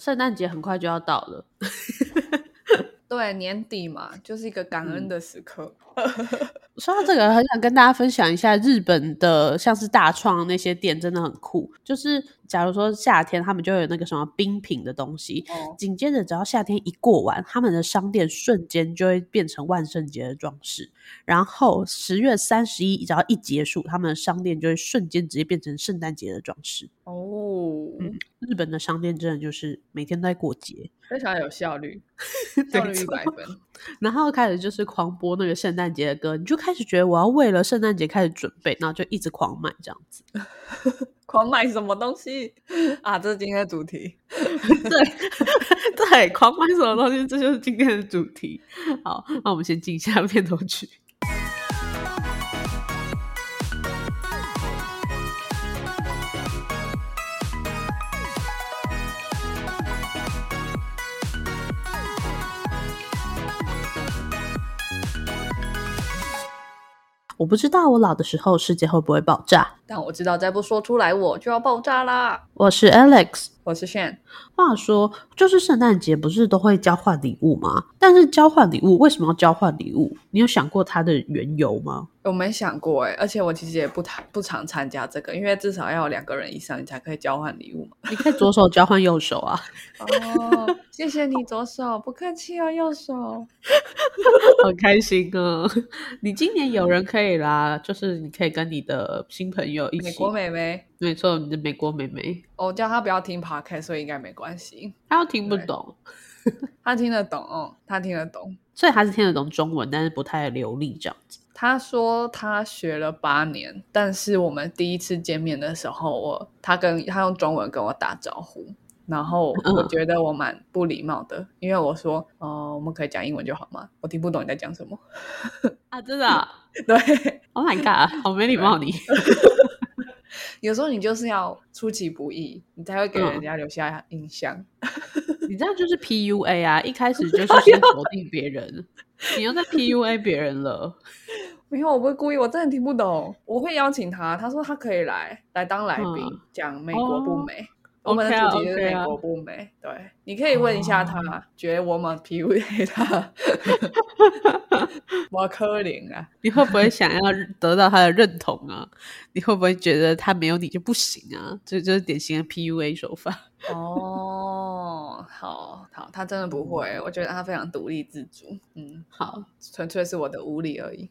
圣诞节很快就要到了。对，年底嘛，就是一个感恩的时刻。说到这个，很想跟大家分享一下日本的，像是大创那些店真的很酷。就是假如说夏天，他们就有那个什么冰品的东西，紧接着只要夏天一过完，他们的商店瞬间就会变成万圣节的装饰。然后十月三十一只要一结束，他们的商店就会瞬间直接变成圣诞节的装饰。哦，嗯，日本的商店真的就是每天都在过节，非常有效率，效率一百分。然后开始就是狂播那个圣诞节的歌，你就开始觉得我要为了圣诞节开始准备，然后就一直狂买这样子。狂买什么东西 啊？这是今天的主题。对 对，狂买什么东西，这就是今天的主题。好，那我们先进一下片头曲。我不知道我老的时候世界会不会爆炸，但我知道再不说出来我就要爆炸啦。我是 Alex，我是 Shan。话说，就是圣诞节不是都会交换礼物吗？但是交换礼物为什么要交换礼物？你有想过它的缘由吗？我没想过哎，而且我其实也不常不常参加这个，因为至少要两个人以上，你才可以交换礼物嘛。你可以左手交换右手啊。哦，谢谢你左手，不客气哦，右手。很开心啊！你今年有人可以啦，就是你可以跟你的新朋友一起。美国妹妹，没错，你的美国妹妹。我叫她不要听 podcast，所以应该没关系。她又听不懂，她听得懂哦，她听得懂，所以她是听得懂中文，但是不太流利这样子。他说他学了八年，但是我们第一次见面的时候，我他跟他用中文跟我打招呼，然后我觉得我蛮不礼貌的，因为我说，哦，我们可以讲英文就好吗？我听不懂你在讲什么啊，真的？对，Oh my god，好没礼貌你。有时候你就是要出其不意，你才会给人家留下印象。你这样就是 PUA 啊！一开始就是 先否定别人，你又在 PUA 别人了。没有，我不会故意，我真的听不懂。我会邀请他，他说他可以来来当来宾，讲美国不美。我们的主题是美国不美。对，你可以问一下他，觉得我们 PUA 他，我可怜啊！你会不会想要得到他的认同啊？你会不会觉得他没有你就不行啊？这就是典型的 PUA 手法。哦，好好，他真的不会，我觉得他非常独立自主。嗯，好，纯粹是我的无理而已。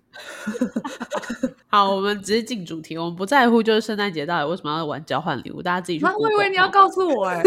好，我们直接进主题，我们不在乎就是圣诞节到底为什么要玩交换礼物，大家自己去。我以为你要告诉我，哎，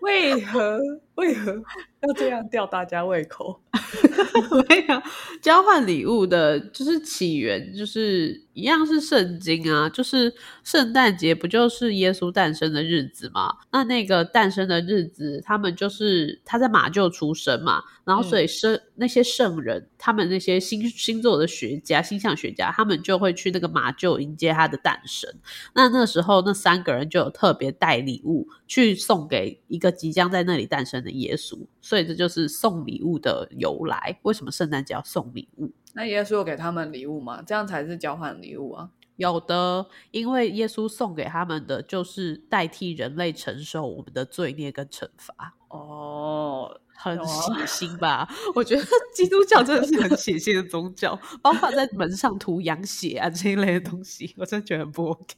为何为何 要这样吊大家胃口？没有交换礼物的，就是起源，就是一样是圣经啊，就是圣诞节不就是耶稣诞生的日子吗？那那个诞生的日子，他们就是他在马厩出生嘛，然后所以圣那些圣人，他们那些星星座的学家、星象学家，他们就会去那个马厩迎接他的诞生。那那时候那三个人就有特别带礼物去送给一个即将在那里诞生的耶稣，所以这就是送礼物的由来。为什么圣诞节要送礼物？那耶稣有给他们礼物吗？这样才是交换礼物啊！有的，因为耶稣送给他们的就是代替人类承受我们的罪孽跟惩罚。哦。很血腥吧？我觉得 基督教真的是很血腥的宗教，包括在门上涂羊血啊这一类的东西，我真的觉得很不 OK。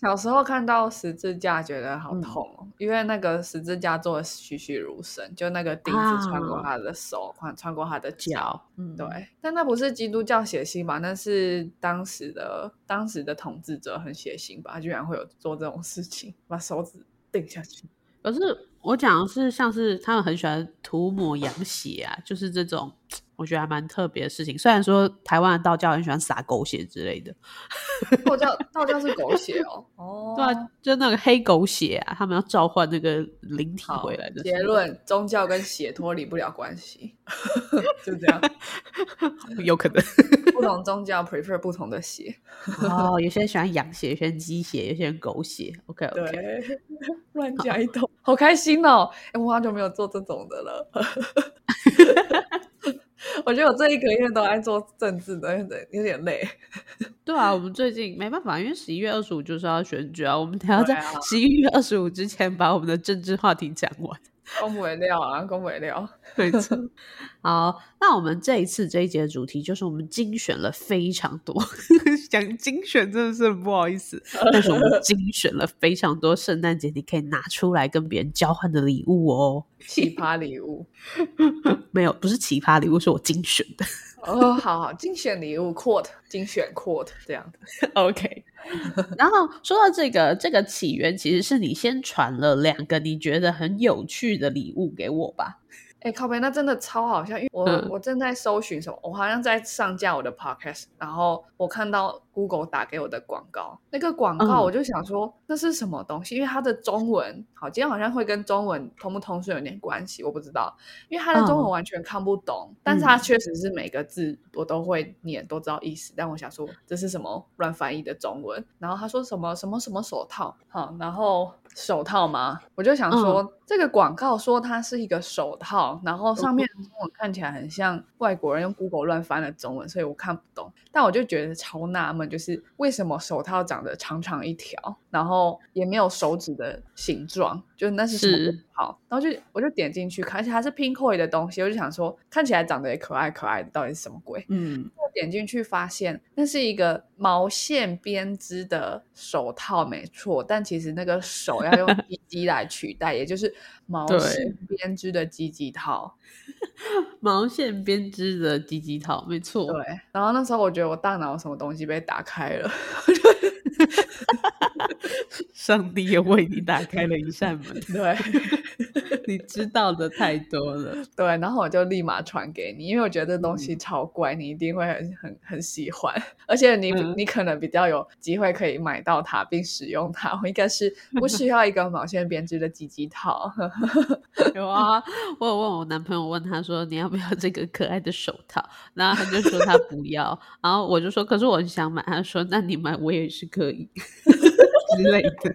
小时候看到十字架，觉得好痛哦，因为那个十字架做的栩栩如生，就那个钉子穿过他的手，穿穿过他的脚。嗯，对。但那不是基督教血腥吧？那是当时的当时的统治者很血腥吧？居然会有做这种事情，把手指钉下去。可是我讲的是，像是他们很喜欢涂抹羊血啊，就是这种。我觉得还蛮特别的事情，虽然说台湾的道教很喜欢撒狗血之类的，道教道教是狗血哦，哦，对啊，就那个黑狗血啊，他们要召唤那个灵体回来的。结论：宗教跟血脱离不了关系，就这样，有可能不同宗教 prefer 不同的血哦，有些人喜欢羊血，有些人鸡血，有些人狗血。OK OK，乱讲一通，好开心哦！哎，我好久没有做这种的了。我觉得我这一个月都在做政治的，有点有点累。对啊，我们最近没办法，因为十一月二十五就是要选举啊，我们得要在十一月二十五之前把我们的政治话题讲完。公不料啊，公不料，没错。好，那我们这一次这一节的主题就是我们精选了非常多，讲精选真的是很不好意思，但是我们精选了非常多圣诞节你可以拿出来跟别人交换的礼物哦，奇葩礼物。没有，不是奇葩礼物，是我精选的。哦，好好，精选礼物，quote，精选 quote，这样，OK。然后说到这个，这个起源其实是你先传了两个你觉得很有趣的礼物给我吧。哎，靠边，那真的超好笑，因为我我正在搜寻什么，我好像在上架我的 podcast，然后我看到 Google 打给我的广告，那个广告我就想说那是什么东西，因为它的中文好，今天好像会跟中文通不通顺有点关系，我不知道，因为它的中文完全看不懂，但是它确实是每个字我都会念，都知道意思，但我想说这是什么乱翻译的中文，然后他说什么什么什么手套，好，然后。手套吗？我就想说，这个广告说它是一个手套，然后上面中文看起来很像外国人用 Google 乱翻的中文，所以我看不懂。但我就觉得超纳闷，就是为什么手套长得长长一条，然后也没有手指的形状，就那是什么好？然后就我就点进去看，而且它是 Pinkoi 的东西，我就想说，看起来长得也可爱可爱的，到底是什么鬼？嗯。我点进去发现那是一个毛线编织的手套，没错，但其实那个手要用鸡鸡来取代，也就是毛线编织的鸡鸡套。毛线编织的鸡鸡套，没错。对，然后那时候我觉得我大脑什么东西被打开了。上帝也为你打开了一扇门，对，你知道的太多了，对，然后我就立马传给你，因为我觉得这东西超怪，你一定会很很很喜欢，而且你你可能比较有机会可以买到它并使用它。我应该是不需要一个毛线编织的鸡鸡套。有啊，我有问我男朋友，问他说你要不要这个可爱的手套，然后他就说他不要，然后我就说可是我很想买，他说那你买我也是可以。之类的，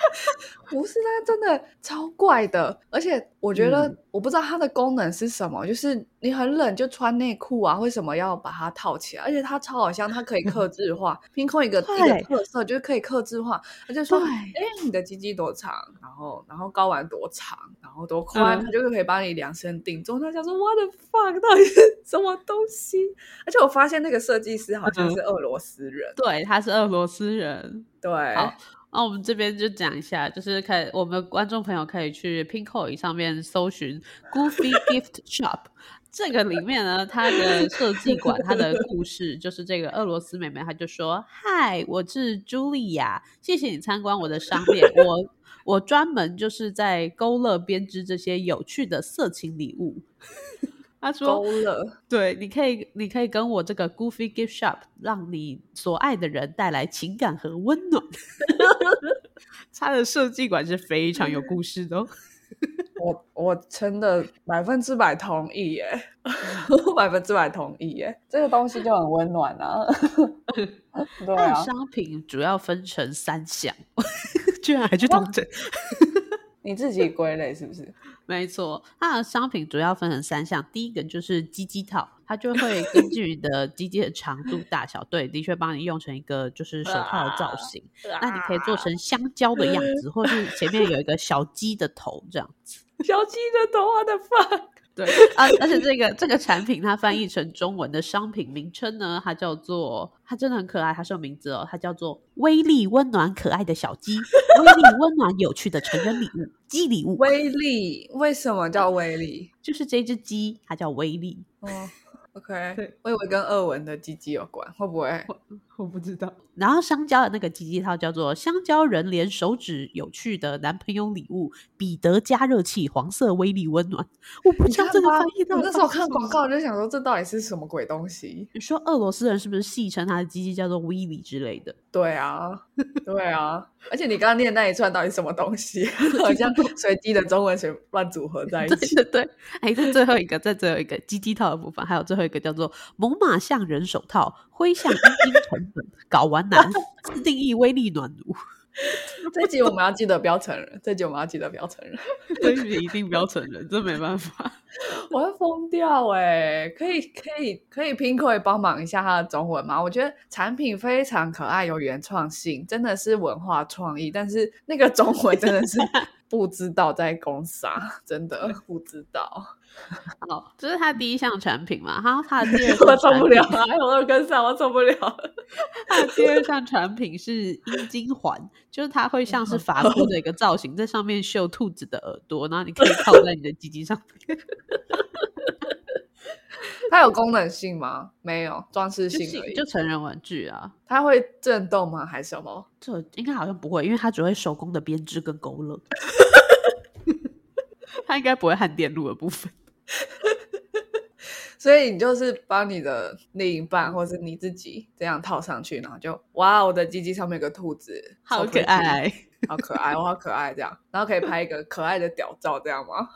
不是，它真的超怪的，而且我觉得我不知道它的功能是什么，就是你很冷就穿内裤啊，为什么要把它套起来？而且它超好像它可以克制化，凭空一个一个特色就是可以克制化，他就说，哎，你的鸡鸡多长，然后然后睾丸多长，然后多宽，它就是可以帮你量身定做。他想说，what the fuck，到底是什么东西？而且我发现那个设计师好像是俄罗斯人，对，他是俄罗斯人，对，好。那我们这边就讲一下，就是可以我们观众朋友可以去 Pinkoi 上面搜寻 Goofy Gift Shop，这个里面呢，它的设计馆，它的故事就是这个俄罗斯妹妹，她就说：“嗨，我是茱莉亚，谢谢你参观我的商店，我我专门就是在勾勒编织这些有趣的色情礼物。”他说：“对，你可以，你可以跟我这个 Goofy Gift Shop，让你所爱的人带来情感和温暖。他的设计馆是非常有故事的。我我真的百分之百同意耶，百分之百同意耶。这个东西就很温暖啊。对啊，商品主要分成三项，居然还去同整。你自己归类是不是？”没错，它的商品主要分成三项。第一个就是鸡鸡套，它就会根 据你的鸡鸡的长度大小，对，的确帮你用成一个就是手套的造型。那你可以做成香蕉的样子，或是前面有一个小鸡的头这样子。小鸡的头，我的发。对 啊，而且这个这个产品它翻译成中文的商品名称呢，它叫做它真的很可爱，它是有名字哦，它叫做威力温暖可爱的小鸡，威力温暖有趣的成人礼物鸡礼物。威力为什么叫威力？就是这只鸡，它叫威力。哦。OK，对，我以为跟二文的鸡鸡有关，会不会？我不知道。然后香蕉的那个鸡鸡套叫做香蕉人连手指有趣的男朋友礼物彼得加热器，黄色威力温暖。我不知道这个翻译到。我那时候看广告就想说，这到底是什么鬼东西？你说俄罗斯人是不是戏称他的鸡鸡叫做威力之类的？对啊，对啊。而且你刚刚念那一串到底什么东西？好像 随机的中文随乱组合在一起。对对，哎，这最后一个，在最后一个鸡鸡套的部分，还有最后一个叫做猛犸象人手套，灰象阴茎成本，睾丸男，自定义威力暖炉。这集我们要记得不要承认，这集我们要记得不要承认，这集一定不要承认，这没办法，我会疯掉哎！可以可以可以拼可以帮忙一下他的中文吗？我觉得产品非常可爱，有原创性，真的是文化创意，但是那个中文真的是 不知道在攻啥，真的不知道。好，这是他第一项产品嘛？他他的第二 我受不了，还有二跟上，我受不了。他的第二项产品是阴茎环，就是它会像是发箍的一个造型，在上面绣兔子的耳朵，然后你可以套在你的鸡鸡上面。它有功能性吗？没有，装饰性而已。就成人玩具啊。它会震动吗？还是什么？这应该好像不会，因为它只会手工的编织跟勾勒。它应该不会焊电路的部分。所以你就是把你的另一半，或是你自己这样套上去，然后就哇，我的鸡鸡上面有个兔子，好可爱，好可爱，我好可爱，这样，然后可以拍一个可爱的屌照，这样吗？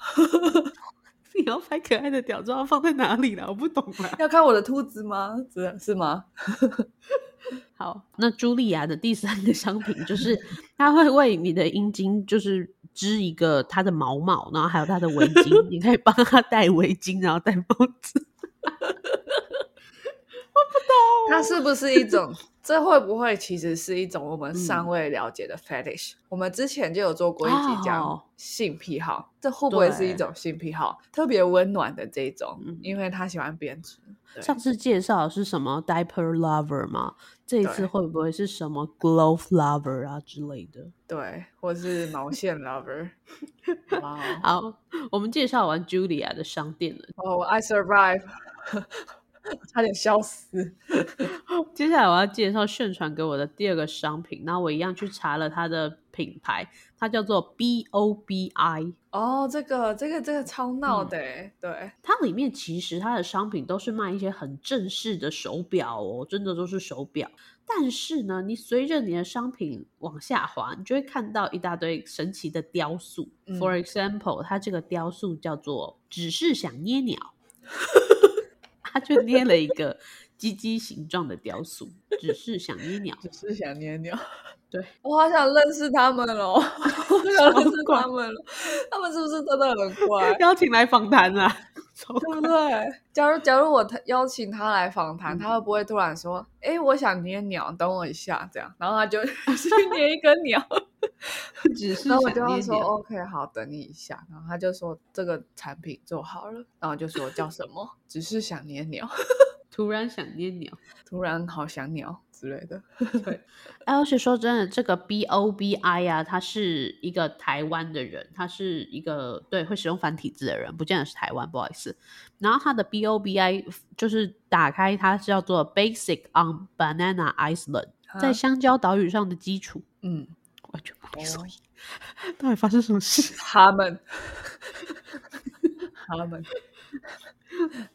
你要拍可爱的屌照放在哪里了？我不懂了。要看我的兔子吗？是是吗？好，那茱莉亚的第三个商品就是它会为你的阴茎就是织一个他的毛毛，然后还有他的围巾，你可以帮他戴围巾，然后戴帽子。我不懂，它是不是一种？这会不会其实是一种我们尚未了解的 fetish？我们之前就有做过一集讲性癖好，这会不会是一种性癖好？特别温暖的这种，因为他喜欢编织。上次介绍是什么 diaper lover 吗？这一次会不会是什么 glove lover 啊之类的？对，或是毛线 lover。好，我们介绍完 Julia 的商店了。哦，I survive。差点笑死。接下来我要介绍宣传给我的第二个商品，那我一样去查了它的品牌，它叫做 B O B I。哦，这个这个这个超闹的，对，它里面其实它的商品都是卖一些很正式的手表哦，真的都是手表。但是呢，你随着你的商品往下滑，你就会看到一大堆神奇的雕塑。For example，它这个雕塑叫做“只是想捏鸟 ”。他就捏了一个鸡鸡形状的雕塑，只是想捏鸟，只是想捏鸟。对 我好想认识他们哦，我想认识他们了。他们是不是真的很乖？邀请来访谈啊，对不对？假如假如我邀请他来访谈，他会不会突然说：“哎，我想捏鸟，等我一下。”这样，然后他就 去捏一根鸟。只是然后我就要说 OK，好，等你一下。然后他就说这个产品做好了，然后就说叫什么？只是想捏鸟，突然想捏鸟，突然好想鸟之类的。对，而且说真的，这个 B O B I 啊，他是一个台湾的人，他是一个对会使用繁体字的人，不见得是台湾，不好意思。然后他的 B O B I 就是打开，它是叫做 Basic on Banana Island，在香蕉岛屿上的基础。嗯。完全不理所以，到底发生什么事？他们，他们，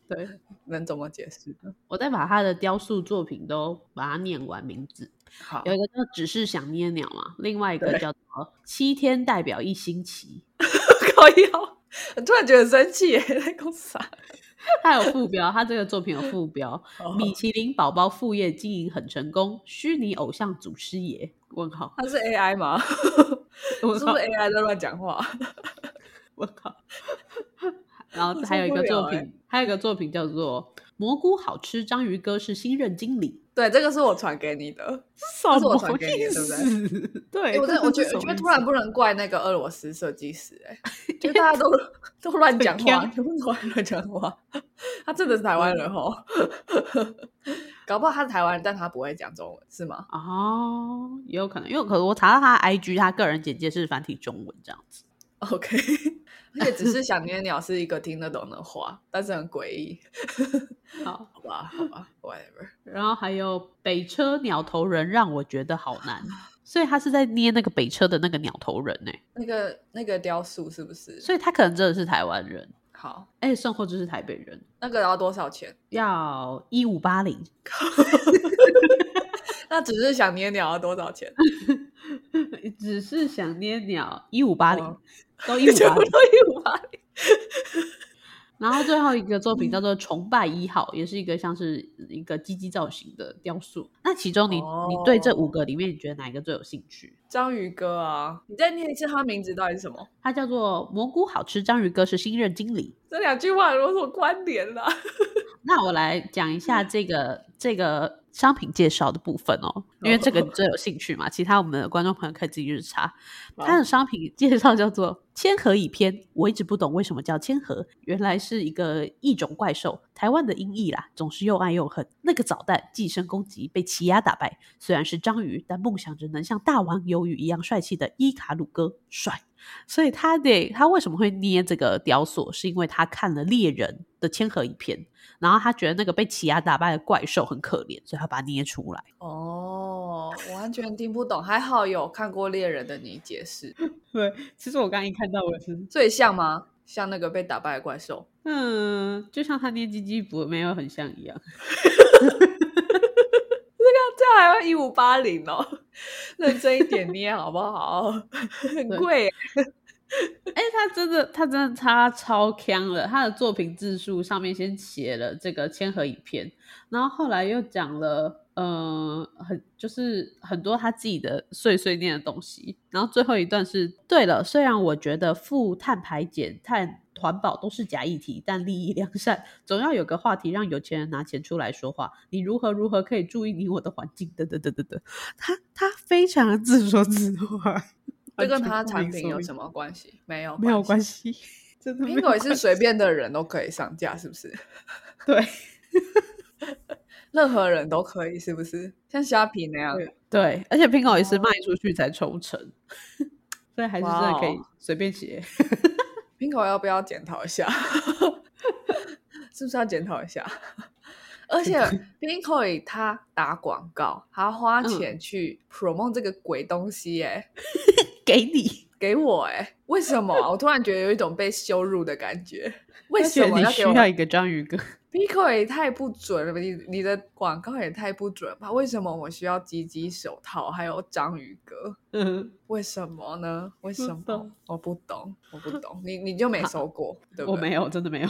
对，能怎么解释呢？我再把他的雕塑作品都把它念完名字。好，有一个叫“只是想捏鸟”嘛，另外一个叫做“七天代表一星期 ”。可以哦，我突然觉得生气耶，在公司啊。他有副标，他这个作品有副标：米其林宝宝副业经营很成功，虚拟偶像祖师爷。问号，他是 AI 吗？我是不是 AI 在乱讲话？我靠！然后还有一个作品，还有一个作品叫做《蘑菇好吃》，章鱼哥是新任经理。对，这个是我传给你的，是我传给你，对不对？对，我觉得，我觉得突然不能怪那个俄罗斯设计师，哎，就大家都都乱讲话，全部都乱讲话。他真的是台湾人哦，搞不好他是台湾人，但他不会讲中文，是吗？哦，也有可能，因为可能我查到他 IG，他个人简介是繁体中文这样子。OK。而且只是想捏鸟是一个听得懂的话，但是很诡异。好，好吧，好吧，whatever。然后还有北车鸟头人让我觉得好难，所以他是在捏那个北车的那个鸟头人呢。那个那个雕塑是不是？所以他可能真的是台湾人。好，哎，送货就是台北人。那个要多少钱？要一五八零。那只是想捏鸟要多少钱？只是想捏鸟一五八零。都一五八零，一五八零。然后最后一个作品叫做《崇拜一号》，也是一个像是一个鸡鸡造型的雕塑。那其中你你对这五个里面，你觉得哪一个最有兴趣？章鱼哥啊，你再念一次他名字到底是什么？他叫做蘑菇好吃，章鱼哥是新任经理。这两句话有什么关联啦？那我来讲一下这个这个商品介绍的部分哦，因为这个最有兴趣嘛。其他我们的观众朋友可以自己去查。它的商品介绍叫做“千和蚁篇”，我一直不懂为什么叫千和，原来是一个异种怪兽，台湾的音译啦，总是又爱又恨。那个早蛋寄生攻击被奇亚打败，虽然是章鱼，但梦想着能像大王鱿鱼一样帅气的伊卡鲁哥帅。所以他得他为什么会捏这个雕塑？是因为他看了猎人的千和一篇，然后他觉得那个被奇亚打败的怪兽很可怜，所以他把它捏出来。哦，完全听不懂，还好有看过猎人的你解释。对，其实我刚一看到我是 最像吗？像那个被打败的怪兽？嗯，就像他捏鸡鸡不没有很像一样。这样还要一五八零哦，认真一点捏好不好？很贵。哎，他真的，他真的他超强了。他的作品字数上面先写了这个千和影片，然后后来又讲了，呃，很就是很多他自己的碎碎念的东西。然后最后一段是，对了，虽然我觉得负碳排减、碳。环保都是假议题，但利益良善，总要有个话题让有钱人拿钱出来说话。你如何如何可以注意你我的环境？等等等等等，他他非常自说自话，这跟他产品有什么关系？没有，没有关系。苹果也是随便的人都可以上架，是不是？对，任何人都可以，是不是？像虾皮那样，对，而且苹果也是卖出去才抽成，所以还是真的可以随便写。苹果要不要检讨一下？是不是要检讨一下？而且苹果他打广告，他花钱去 promote 这个鬼东西，哎，给你给我，哎，为什么？我突然觉得有一种被羞辱的感觉。为什么要需要一个章鱼哥？Pico 也太不准了吧！你你的广告也太不准吧？为什么我需要鸡鸡手套还有章鱼哥？嗯，为什么呢？为什么？我不懂，我不懂。你你就没收过？对不对？我没有，真的没有。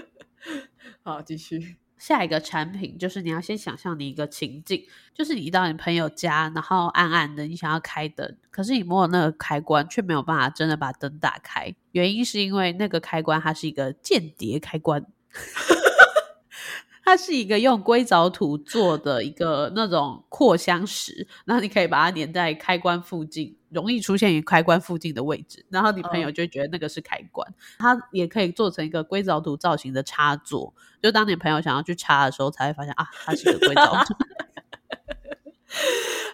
好，继续。下一个产品就是你要先想象你一个情境，就是你到你朋友家，然后暗暗的，你想要开灯，可是你摸那个开关却没有办法真的把灯打开，原因是因为那个开关它是一个间谍开关。它是一个用硅藻土做的一个那种扩香石，然后你可以把它粘在开关附近，容易出现于开关附近的位置，然后你朋友就觉得那个是开关。它也可以做成一个硅藻土造型的插座，就当你朋友想要去插的时候，才会发现啊，它是个硅藻土。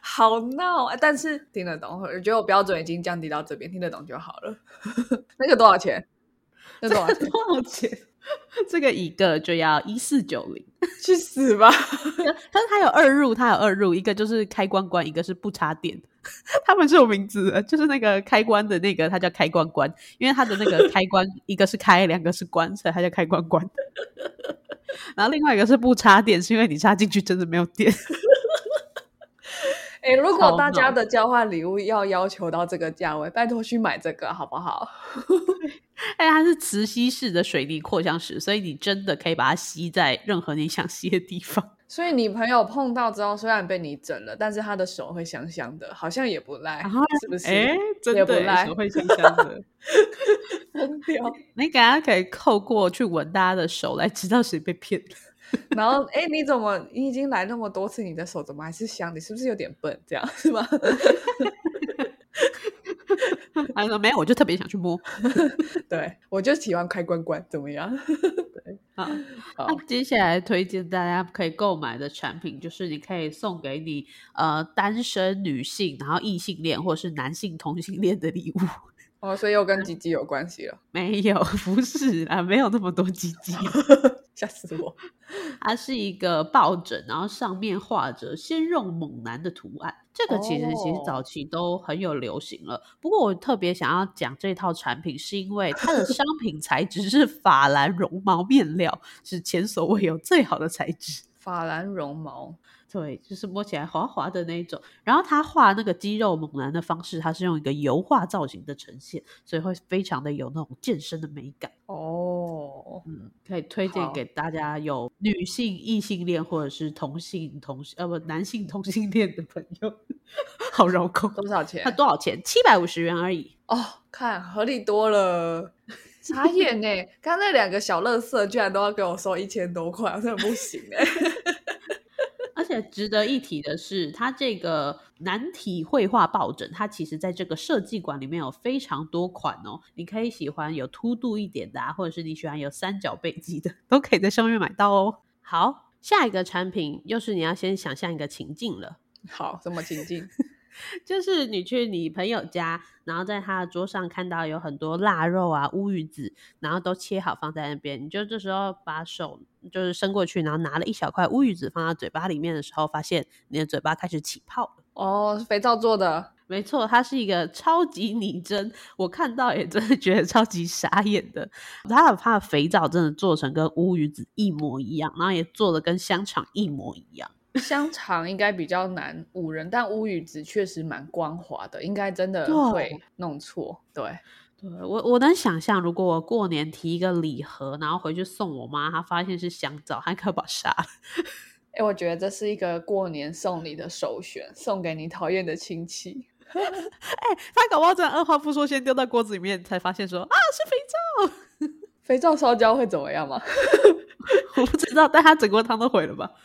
好闹，但是听得懂，我觉得我标准已经降低到这边，听得懂就好了。那个多少钱？那多少钱？多少钱？这个一个就要一四九零，去死吧！但是它有二入，它有二入，一个就是开关关，一个是不插电。他们是有名字的，就是那个开关的那个，它叫开关关，因为它的那个开关一个是开，两个是关，所以它叫开关关。然后另外一个是不插电，是因为你插进去真的没有电。哎，如果大家的交换礼物要要求到这个价位，拜托去买这个好不好？哎，它是磁吸式的水泥扩香石，所以你真的可以把它吸在任何你想吸的地方。所以你朋友碰到之后，虽然被你整了，但是他的手会香香的，好像也不赖，是不是？哎，真的手会香香的，疯掉！你给他可以扣过去闻大家的手，来知道谁被骗了。然后，哎，你怎么？你已经来那么多次，你的手怎么还是香？你是不是有点笨？这样是吗？他说没有，我就特别想去摸。对，我就喜欢开关关，怎么样？对，好。那接下来推荐大家可以购买的产品，就是你可以送给你呃单身女性，然后异性恋或者是男性同性恋的礼物。哦，所以又跟鸡鸡有关系了？没有，不是啊，没有那么多鸡鸡。吓死我！它是一个抱枕，然后上面画着鲜肉猛男的图案。这个其实其实早期都很有流行了。不过我特别想要讲这套产品，是因为它的商 品材质是法兰绒毛面料，是前所未有最好的材质。法兰绒毛。对，就是摸起来滑滑的那种。然后他画那个肌肉猛男的方式，他是用一个油画造型的呈现，所以会非常的有那种健身的美感。哦，嗯，可以推荐给大家有女性异性恋或者是同性同呃不男性同性恋的朋友。好绕口，多少钱？它多少钱？七百五十元而已。哦，看合理多了。傻眼呢，刚那两个小乐色居然都要给我收一千多块，真的不行哎。值得一提的是，它这个难题绘画抱枕，它其实在这个设计馆里面有非常多款哦。你可以喜欢有凸度一点的，啊，或者是你喜欢有三角背脊的，都可以在上面买到哦。好，下一个产品又是你要先想象一个情境了。好，什么情境？就是你去你朋友家，然后在他的桌上看到有很多腊肉啊、乌鱼子，然后都切好放在那边。你就这时候把手就是伸过去，然后拿了一小块乌鱼子放到嘴巴里面的时候，发现你的嘴巴开始起泡了。哦，肥皂做的，没错，它是一个超级拟真。我看到也真的觉得超级傻眼的。它的它的肥皂真的做成跟乌鱼子一模一样，然后也做的跟香肠一模一样。香肠应该比较难五人，但乌鱼子确实蛮光滑的，应该真的会弄错。对，对我我能想象，如果我过年提一个礼盒，然后回去送我妈，她发现是香皂，她可把我杀了。哎，我觉得这是一个过年送礼的首选，送给你讨厌的亲戚。哎，他搞不好真的二话不说，先丢到锅子里面，才发现说啊是肥皂，肥皂烧焦会怎么样吗？我不知道，但他整锅汤都毁了吧？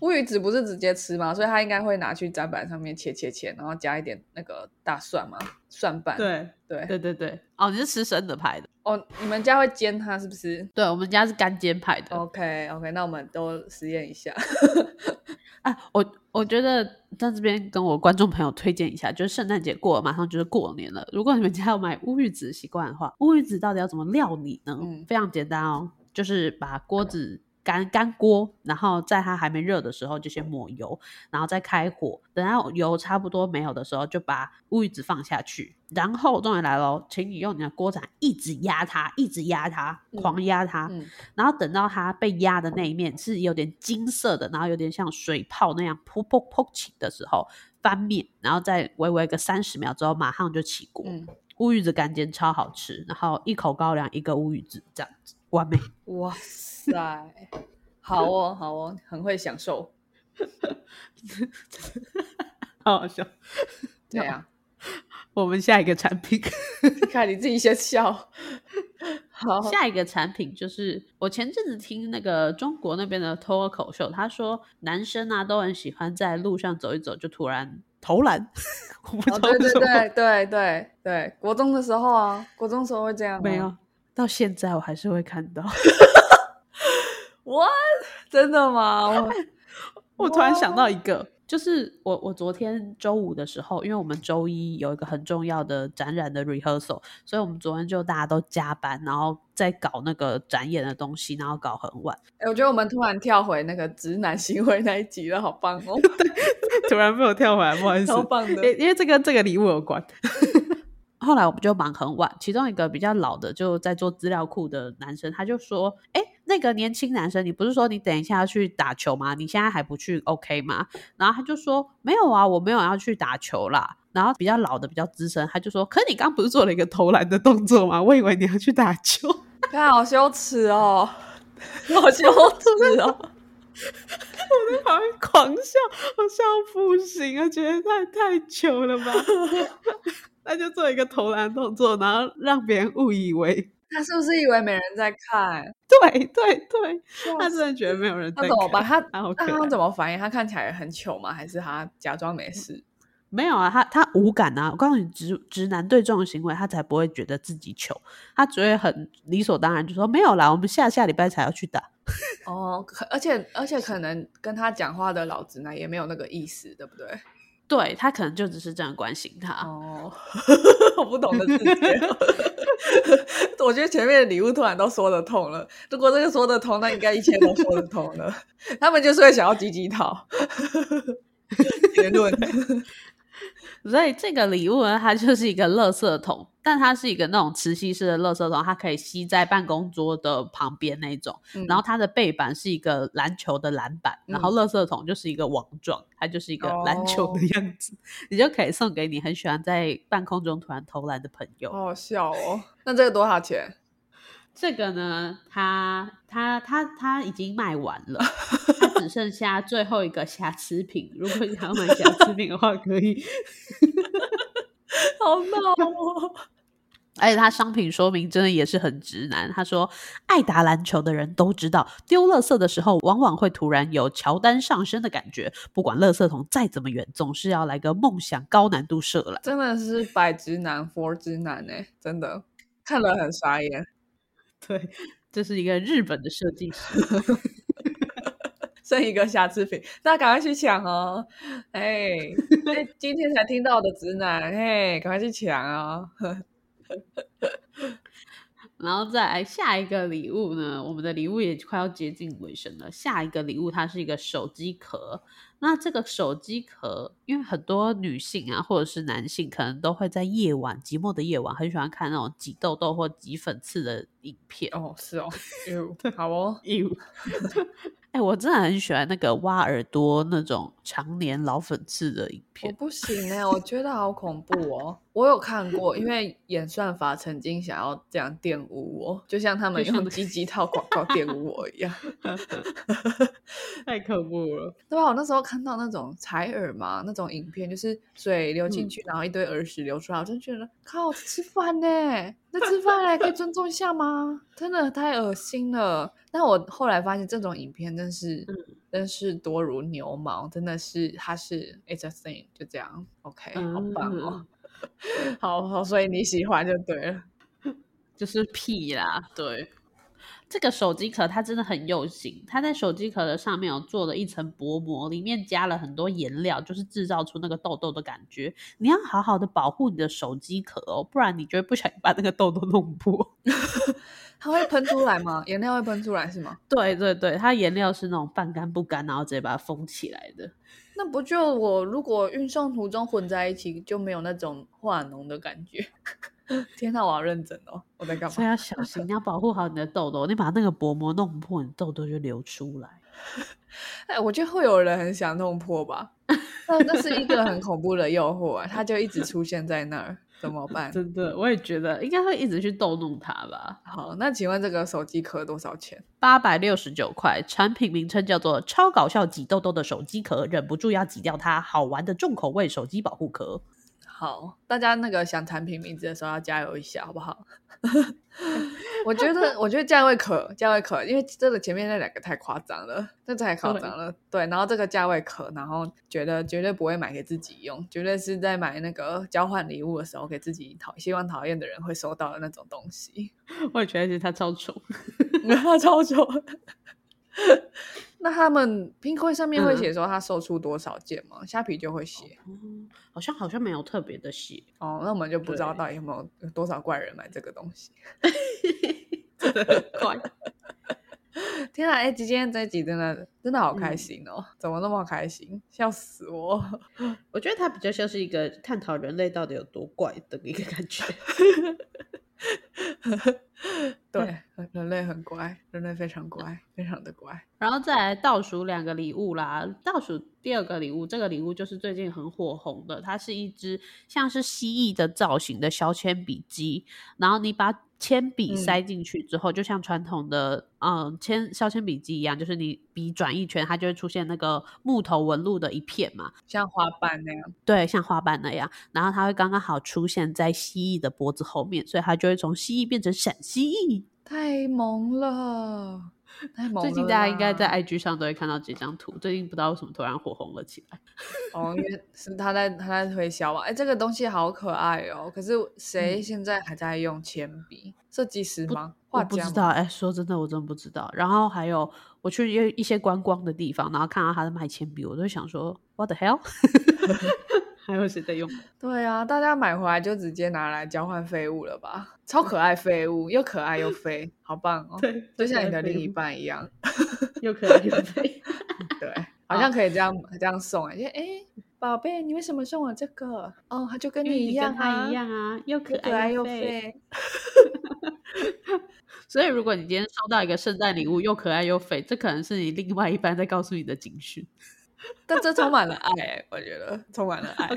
乌鱼子不是直接吃吗？所以他应该会拿去砧板上面切切切，然后加一点那个大蒜嘛，蒜瓣。对对对对对。哦，你是吃生的派的？哦，你们家会煎它是不是？对，我们家是干煎派的。OK OK，那我们都实验一下。啊，我我觉得在这边跟我观众朋友推荐一下，就是圣诞节过了，马上就是过年了。如果你们家有买乌鱼子习惯的话，乌鱼子到底要怎么料理呢？嗯，非常简单哦，就是把锅子。干干锅，然后在它还没热的时候就先抹油，然后再开火，等到油差不多没有的时候，就把乌鱼子放下去。然后终于来喽，请你用你的锅铲一直压它，一直压它，狂压它。然后等到它被压的那一面是有点金色的，然后有点像水泡那样噗噗噗起的时候，翻面，然后再微微个三十秒之后，马上就起锅。乌鱼子干煎超好吃，然后一口高粱，一个乌鱼子，这样子完美。哇塞，好哦，好哦，很会享受，好好笑。对啊，我们下一个产品，看你自己先笑。好，下一个产品就是我前阵子听那个中国那边的脱口秀，他说男生啊都很喜欢在路上走一走，就突然。投篮，哦，对对对对对对，国中的时候啊，国中时候会这样，没有，到现在我还是会看到。What？真的吗？我 我突然想到一个。就是我，我昨天周五的时候，因为我们周一有一个很重要的展览的 rehearsal，所以我们昨天就大家都加班，然后在搞那个展演的东西，然后搞很晚。哎，我觉得我们突然跳回那个直男行为那一集了，好棒哦！突然被我跳回来，不好意思，超棒的，因为这跟这个礼物有关。后来我们就忙很晚，其中一个比较老的就在做资料库的男生，他就说：“哎。”那个年轻男生，你不是说你等一下要去打球吗？你现在还不去，OK 吗？然后他就说没有啊，我没有要去打球啦。然后比较老的、比较资深，他就说：可你刚不是做了一个投篮的动作吗？我以为你要去打球，他好羞耻哦，好羞耻哦！我在旁边狂笑，我笑不行啊，觉得太太糗了吧？他就做一个投篮动作，然后让别人误以为。他是不是以为没人在看？对对对，他真的觉得没有人。他怎么办？他他他怎么反应？他看起来很糗吗？还是他假装没事？没有啊，他他无感啊！我告诉你，直直男对这种行为，他才不会觉得自己糗，他只会很理所当然就说没有啦，我们下下礼拜才要去打。哦，而且而且可能跟他讲话的老直男也没有那个意思，对不对？对他可能就只是这样关心他哦，我不懂的世界。我觉得前面的礼物突然都说得通了。如果这个说得通，那应该一切都说得通了。他们就是会想要积极讨结论。所以这个礼物呢，它就是一个垃圾桶，但它是一个那种磁吸式的垃圾桶，它可以吸在办公桌的旁边那种。然后它的背板是一个篮球的篮板，然后垃圾桶就是一个网状，它就是一个篮球的样子，你就可以送给你很喜欢在半空中突然投篮的朋友。好笑哦！那这个多少钱？这个呢，他他他他已经卖完了，它只剩下最后一个瑕疵品。如果你要买瑕疵品的话，可以。好闹哦！而且他商品说明真的也是很直男。他说，爱打篮球的人都知道，丢垃圾的时候往往会突然有乔丹上身的感觉。不管垃圾桶再怎么远，总是要来个梦想高难度射篮。真的是百直男佛直男哎，真的看了很傻眼。对，这是一个日本的设计师。剩一个瑕疵品，那赶快去抢哦！哎，今天才听到的直男，哎，赶快去抢哦！然后再来下一个礼物呢？我们的礼物也快要接近尾声了。下一个礼物它是一个手机壳。那这个手机壳，因为很多女性啊，或者是男性，可能都会在夜晚寂寞的夜晚，很喜欢看那种挤痘痘或挤粉刺的影片。哦，是哦，好哦，哎，我真的很喜欢那个挖耳朵那种常年老粉刺的影片。我不行哎，我觉得好恐怖哦。我有看过，因为演算法曾经想要这样玷污我，就像他们用鸡鸡套广告玷污我一样，太可恶了。对吧？我那时候看到那种采耳嘛，那种影片，就是水流进去，然后一堆耳屎流出来，我真觉得靠，吃饭呢？那吃饭嘞，可以尊重一下吗？真的太恶心了。但我后来发现，这种影片真是，真是多如牛毛，真的是，它是 it's a thing，就这样，OK，好棒哦，好好，所以你喜欢就对了，就是屁啦，对。这个手机壳它真的很用心，它在手机壳的上面有做了一层薄膜，里面加了很多颜料，就是制造出那个痘痘的感觉。你要好好的保护你的手机壳哦，不然你就会不小心把那个痘痘弄破。它会喷出来吗？颜料会喷出来是吗？对对对，它颜料是那种半干不干，然后直接把它封起来的。那不就我如果运送途中混在一起，就没有那种化脓的感觉。天哪，我好认真哦！我在干嘛？所以要小心，你要保护好你的痘痘。你把那个薄膜弄破，你痘痘就流出来。哎，我觉得会有人很想弄破吧？那那是一个很恐怖的诱惑啊！它就一直出现在那儿。怎么办？真的，我也觉得应该会一直去逗弄它吧。好，那请问这个手机壳多少钱？八百六十九块，产品名称叫做“超搞笑挤痘痘的手机壳”，忍不住要挤掉它，好玩的重口味手机保护壳。好，大家那个想产品名字的时候要加油一下，好不好？我觉得，我觉得价位可，价位可，因为真的前面那两个太夸张了，这太夸张了。对，然后这个价位可，然后觉得绝对不会买给自己用，绝对是在买那个交换礼物的时候给自己讨，希望讨厌的人会收到的那种东西。我也觉得是他超丑，他超丑。那他们拼会上面会写说他售出多少件吗？虾皮就会写，好像好像没有特别的写哦。那我们就不知道到底有没有有多少怪人买这个东西，怪。天啊，哎，今天这集真的真的好开心哦！怎么那么开心？笑死我！我觉得它比较像是一个探讨人类到底有多怪的一个感觉。对，人类很乖，人类非常乖，非常的乖。然后再来倒数两个礼物啦，倒数第二个礼物，这个礼物就是最近很火红的，它是一支像是蜥蜴的造型的削铅笔机，然后你把。铅笔塞进去之后，就像传统的嗯铅削铅笔机一样，就是你笔转一圈，它就会出现那个木头纹路的一片嘛，像花瓣那样。对，像花瓣那样。然后它会刚刚好出现在蜥蜴的脖子后面，所以它就会从蜥蜴变成闪蜥蜴。太萌了！最近大家应该在 IG 上都会看到这张图。最近不知道为什么突然火红了起来。哦，因为是他在他在推销嘛。哎，这个东西好可爱哦。可是谁现在还在用铅笔？设计师吗？我不知道。哎，说真的，我真的不知道。然后还有我去一一些观光的地方，然后看到他在卖铅笔，我都想说，What the hell？还有谁在用？对啊，大家买回来就直接拿来交换废物了吧？超可爱废物，又可爱又飞，好棒哦！对，就像你的另一半一样，又可爱又飞。对，好像可以这样这样送哎！哎，宝贝，你为什么送我这个？哦，他就跟你一样啊，一样啊，又可爱又飞。所以，如果你今天收到一个圣诞礼物，又可爱又肥，这可能是你另外一半在告诉你的警讯。但这充满了爱，我觉得充满了爱，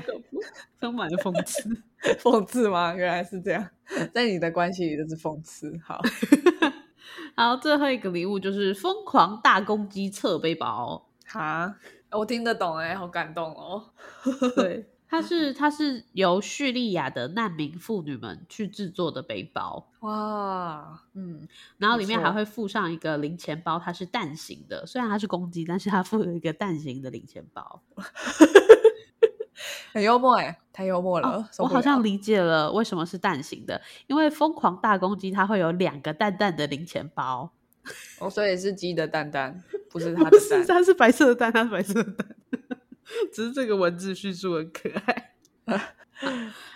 充满了讽刺，讽刺吗？原来是这样，在你的关系里就是讽刺。好，好，最后一个礼物就是疯狂大公鸡侧背包。哈，我听得懂哎，好感动哦。对，它是它是由叙利亚的难民妇女们去制作的背包。哇，嗯，然后里面还会附上一个零钱包，它是蛋形的，虽然它是公鸡，但是它附有一个蛋形的零钱包。很幽默哎，太幽默了。哦了我好像理解了为什么是蛋形的，因为疯狂大公鸡它会有两个蛋蛋的零钱包，哦，所以是鸡的蛋蛋，不是它的蛋。它是白色的蛋，它是白色的蛋，只是这个文字叙述很可爱。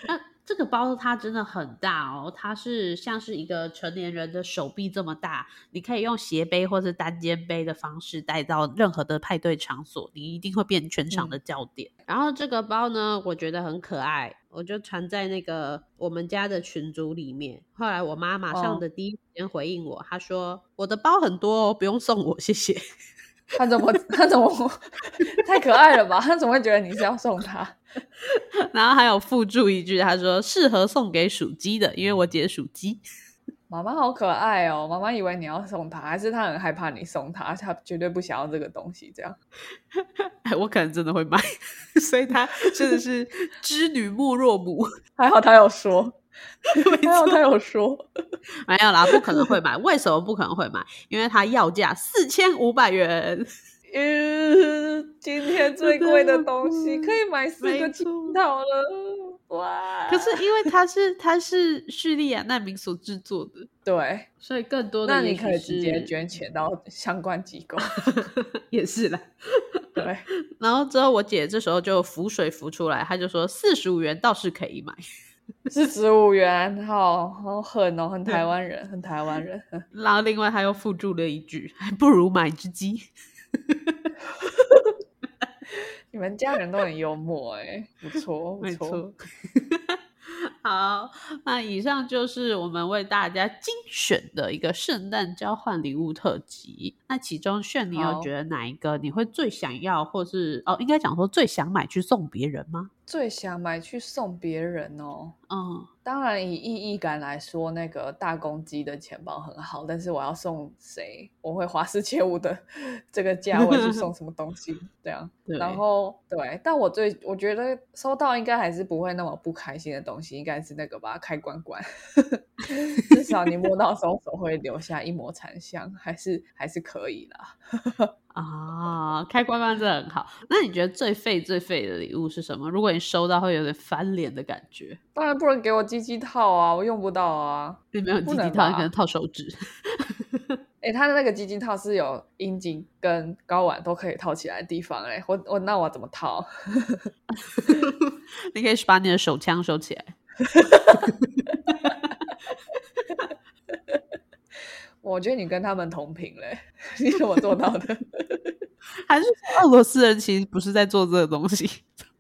那这个包它真的很大哦，它是像是一个成年人的手臂这么大，你可以用斜背或是单肩背的方式带到任何的派对场所，你一定会变全场的焦点。然后这个包呢，我觉得很可爱，我就传在那个我们家的群组里面。后来我妈马上哦的第一时间回应我，她说我的包很多哦，不用送我，谢谢。他怎么他怎么太可爱了吧？他怎么会觉得你是要送他？然后还有附注一句，他说适合送给属鸡的，因为我姐属鸡。妈妈好可爱哦！妈妈以为你要送她，还是她很害怕你送她，她绝对不想要这个东西。这样哎，我可能真的会买，所以她真的是织女莫若母。还好她有说，没有他，有说，没有啦，不可能会买。为什么不可能会买？因为它要价四千五百元。嗯，今天最贵的东西可以买四个没金错套了，哇！可是因为它是它是叙利亚难民所制作的，对，所以更多的那你可以直接捐钱到相关机构。也是啦。对，然后之后我姐这时候就浮水浮出来，她就说四十五元倒是可以买。四十五元，好好狠哦，很台湾人，很台湾人。然后另外他又附注了一句：“还不如买只鸡。你们家人都很幽默哎，不错”不错。没错。好，那以上就是我们为大家精选的一个圣诞交换礼物特辑。那其中，炫，你有好觉得哪一个你会最想要，或是哦，应该讲说最想买去送别人吗？最想买去送别人哦。嗯，当然，以意义感来说，那个大公鸡的钱包很好，但是我要送谁，我会花四千五的这个价位去 送什么东西？这样，然后对，但我最我觉得收到应该还是不会那么不开心的东西，应该是那个吧，开关关，至少你摸到手手会留下一抹残香，还是还是可以啦。啊，开关关真的很好。那你觉得最废最废的礼物是什么？如果你收到会有点翻脸的感觉，当然不能给我鸡鸡套啊，我用不到啊。你没有不能鸡鸡套，你可能套手指。哎、它的那个鸡精套是有阴茎跟睾丸都可以套起来的地方、哎，我我那我怎么套？你可以把你的手枪收起来。我觉得你跟他们同频嘞，你怎么做到的？还是说俄罗斯人其实不是在做这个东西？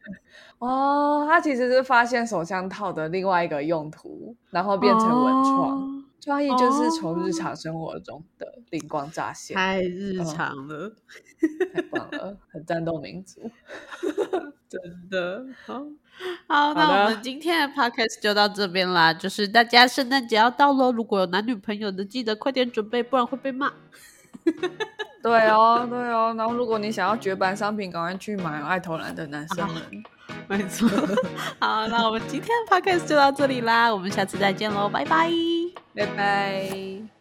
哦，他其实是发现手枪套的另外一个用途，然后变成文创。哦创意就是从日常生活中的灵光乍现，太日嗯常了，太棒了，很战斗民族。真的。好，好，那我们今天的 podcast 就到这边啦。就是大家圣诞节要到喽，如果有男女朋友的，记得快点准备，不然会被骂。对哦，对哦。然后如果你想要绝版商品，赶快去买爱投篮的男生们。没错。好，那我们今天的 podcast 就到这里啦，我们下次再见喽，拜拜。拜拜。